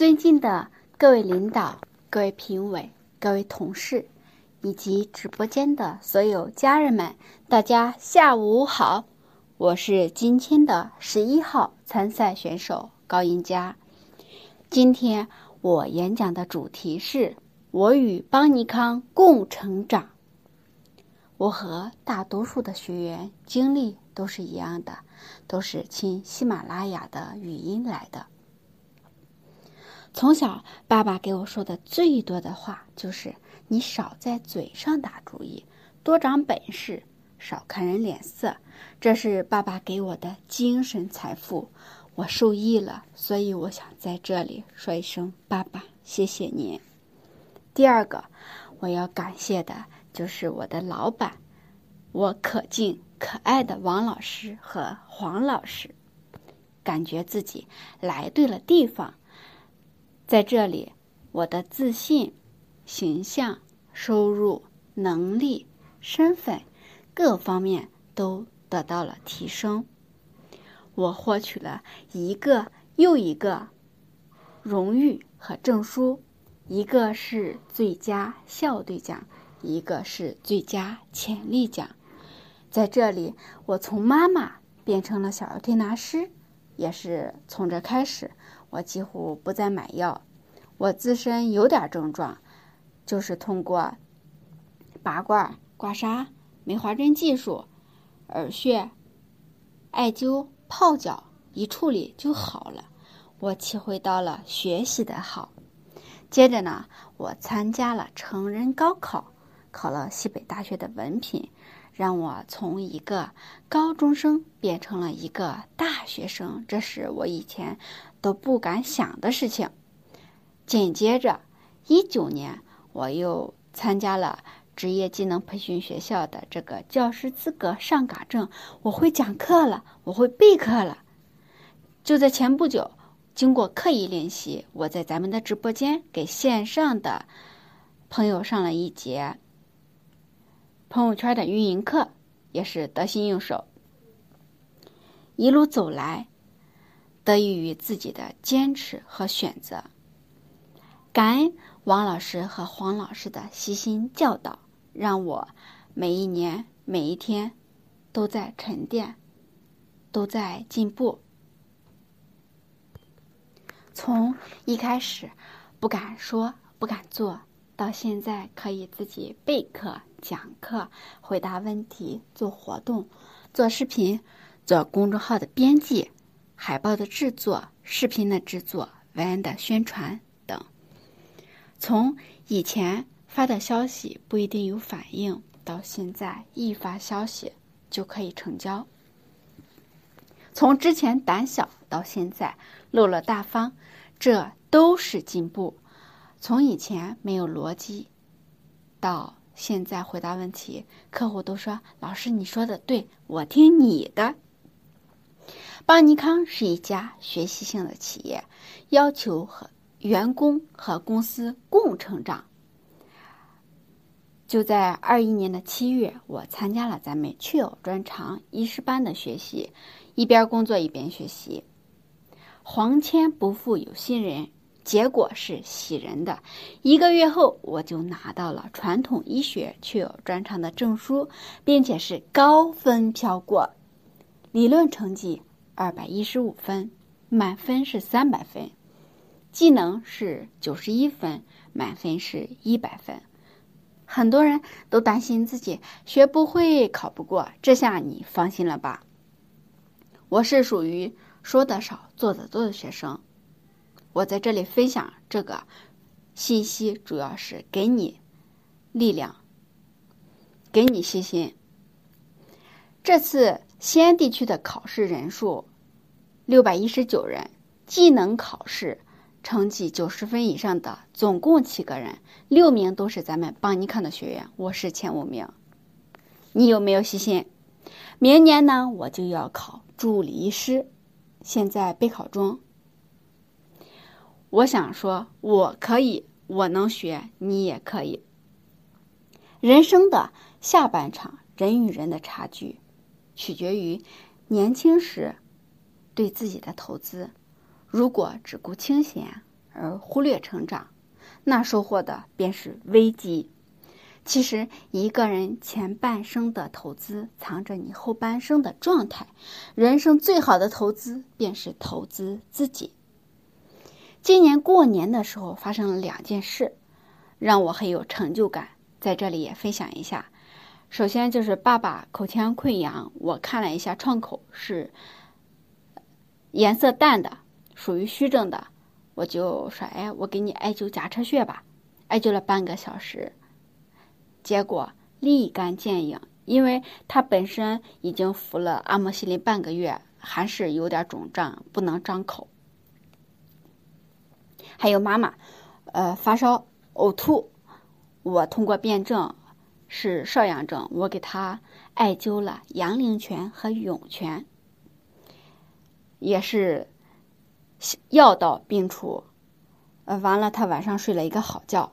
尊敬的各位领导、各位评委、各位同事，以及直播间的所有家人们，大家下午好！我是今天的十一号参赛选手高英佳。今天我演讲的主题是“我与邦尼康共成长”。我和大多数的学员经历都是一样的，都是听喜马拉雅的语音来的。从小，爸爸给我说的最多的话就是：“你少在嘴上打主意，多长本事，少看人脸色。”这是爸爸给我的精神财富，我受益了，所以我想在这里说一声：“爸爸，谢谢您。”第二个，我要感谢的就是我的老板，我可敬可爱的王老师和黄老师，感觉自己来对了地方。在这里，我的自信、形象、收入、能力、身份各方面都得到了提升。我获取了一个又一个荣誉和证书，一个是最佳校队奖，一个是最佳潜力奖。在这里，我从妈妈变成了小儿推拿师，也是从这开始。我几乎不再买药，我自身有点症状，就是通过拔罐、刮痧、梅花针技术、耳穴、艾灸、泡脚一处理就好了。我体会到了学习的好。接着呢，我参加了成人高考，考了西北大学的文凭。让我从一个高中生变成了一个大学生，这是我以前都不敢想的事情。紧接着，一九年我又参加了职业技能培训学校的这个教师资格上岗证，我会讲课了，我会备课了。就在前不久，经过刻意练习，我在咱们的直播间给线上的朋友上了一节。朋友圈的运营课也是得心应手。一路走来，得益于自己的坚持和选择。感恩王老师和黄老师的悉心教导，让我每一年每一天都在沉淀，都在进步。从一开始不敢说、不敢做到现在，可以自己备课。讲课、回答问题、做活动、做视频、做公众号的编辑、海报的制作、视频的制作、文案的宣传等。从以前发的消息不一定有反应，到现在一发消息就可以成交。从之前胆小到现在露了大方，这都是进步。从以前没有逻辑，到现在回答问题，客户都说：“老师，你说的对，我听你的。”邦尼康是一家学习性的企业，要求和员工和公司共成长。就在二一年的七月，我参加了咱们雀友专长医师班的学习，一边工作一边学习。黄签不负有心人。结果是喜人的，一个月后我就拿到了传统医学确有专长的证书，并且是高分飘过，理论成绩二百一十五分，满分是三百分，技能是九十一分，满分是一百分。很多人都担心自己学不会、考不过，这下你放心了吧？我是属于说的少、做的多的学生。我在这里分享这个信息，主要是给你力量，给你信心。这次西安地区的考试人数六百一十九人，技能考试成绩九十分以上的总共七个人，六名都是咱们邦尼康的学员，我是前五名。你有没有信心？明年呢，我就要考助理医师，现在备考中。我想说，我可以，我能学，你也可以。人生的下半场，人与人的差距，取决于年轻时对自己的投资。如果只顾清闲，而忽略成长，那收获的便是危机。其实，一个人前半生的投资，藏着你后半生的状态。人生最好的投资，便是投资自己。今年过年的时候，发生了两件事，让我很有成就感，在这里也分享一下。首先就是爸爸口腔溃疡，我看了一下创口是颜色淡的，属于虚症的，我就说：“哎，我给你艾灸颊车穴吧。”艾灸了半个小时。结果立竿见影，因为他本身已经服了阿莫西林半个月，还是有点肿胀，不能张口。还有妈妈，呃，发烧、呕吐，我通过辩证是少阳症，我给他艾灸了阳陵泉和涌泉，也是药到病除。呃，完了，他晚上睡了一个好觉。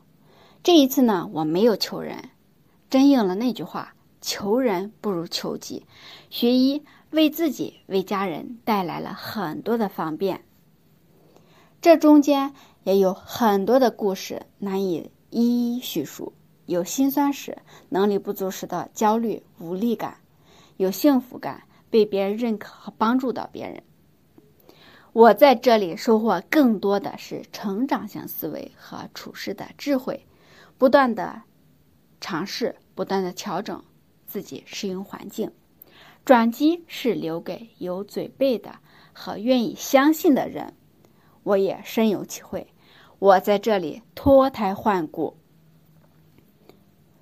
这一次呢，我没有求人。真应了那句话：“求人不如求己。”学医为自己、为家人带来了很多的方便。这中间也有很多的故事难以一一叙述。有心酸时、能力不足时的焦虑、无力感；有幸福感，被别人认可和帮助到别人。我在这里收获更多的是成长性思维和处事的智慧，不断的。尝试不断的调整自己，适应环境。转机是留给有准备的和愿意相信的人。我也深有体会。我在这里脱胎换骨。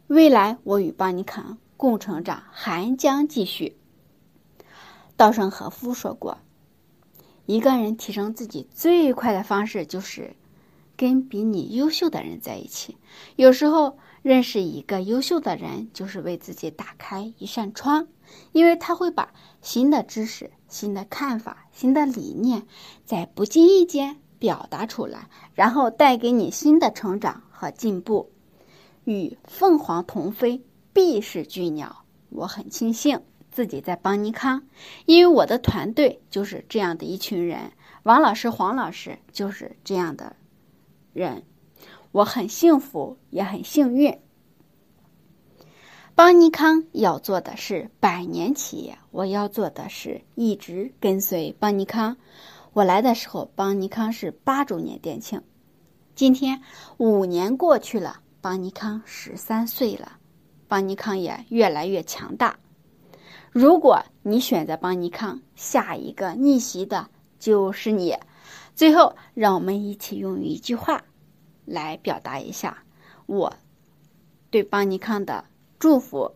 未来我与邦尼康共成长，还将继续。稻盛和夫说过：“一个人提升自己最快的方式，就是跟比你优秀的人在一起。”有时候。认识一个优秀的人，就是为自己打开一扇窗，因为他会把新的知识、新的看法、新的理念，在不经意间表达出来，然后带给你新的成长和进步。与凤凰同飞，必是巨鸟。我很庆幸自己在邦尼康，因为我的团队就是这样的一群人。王老师、黄老师就是这样的人。我很幸福，也很幸运。邦尼康要做的是百年企业，我要做的是一直跟随邦尼康。我来的时候，邦尼康是八周年店庆，今天五年过去了，邦尼康十三岁了，邦尼康也越来越强大。如果你选择邦尼康，下一个逆袭的就是你。最后，让我们一起用一句话。来表达一下我对邦尼康的祝福，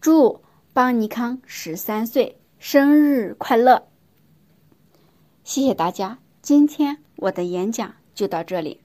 祝邦尼康十三岁生日快乐！谢谢大家，今天我的演讲就到这里。